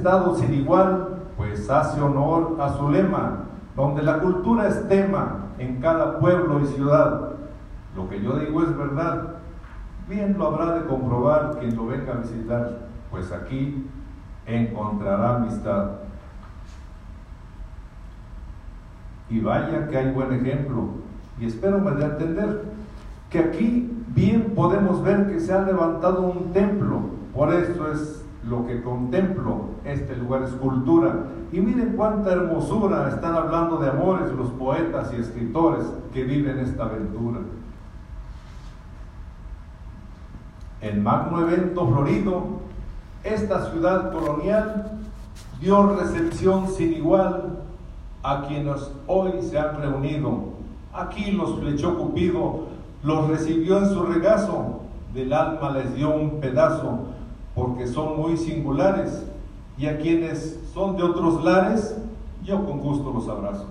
estado sin igual, pues hace honor a su lema, donde la cultura es tema en cada pueblo y ciudad. Lo que yo digo es verdad, bien lo habrá de comprobar quien lo venga a visitar, pues aquí encontrará amistad. Y vaya que hay buen ejemplo, y espero me a entender que aquí bien podemos ver que se ha levantado un templo, por eso es lo que contemplo, este lugar es cultura. Y miren cuánta hermosura están hablando de amores los poetas y escritores que viven esta aventura. En magno evento florido, esta ciudad colonial dio recepción sin igual a quienes hoy se han reunido. Aquí los flechó Cupido, los recibió en su regazo, del alma les dio un pedazo, porque son muy singulares, y a quienes son de otros lares, yo con gusto los abrazo.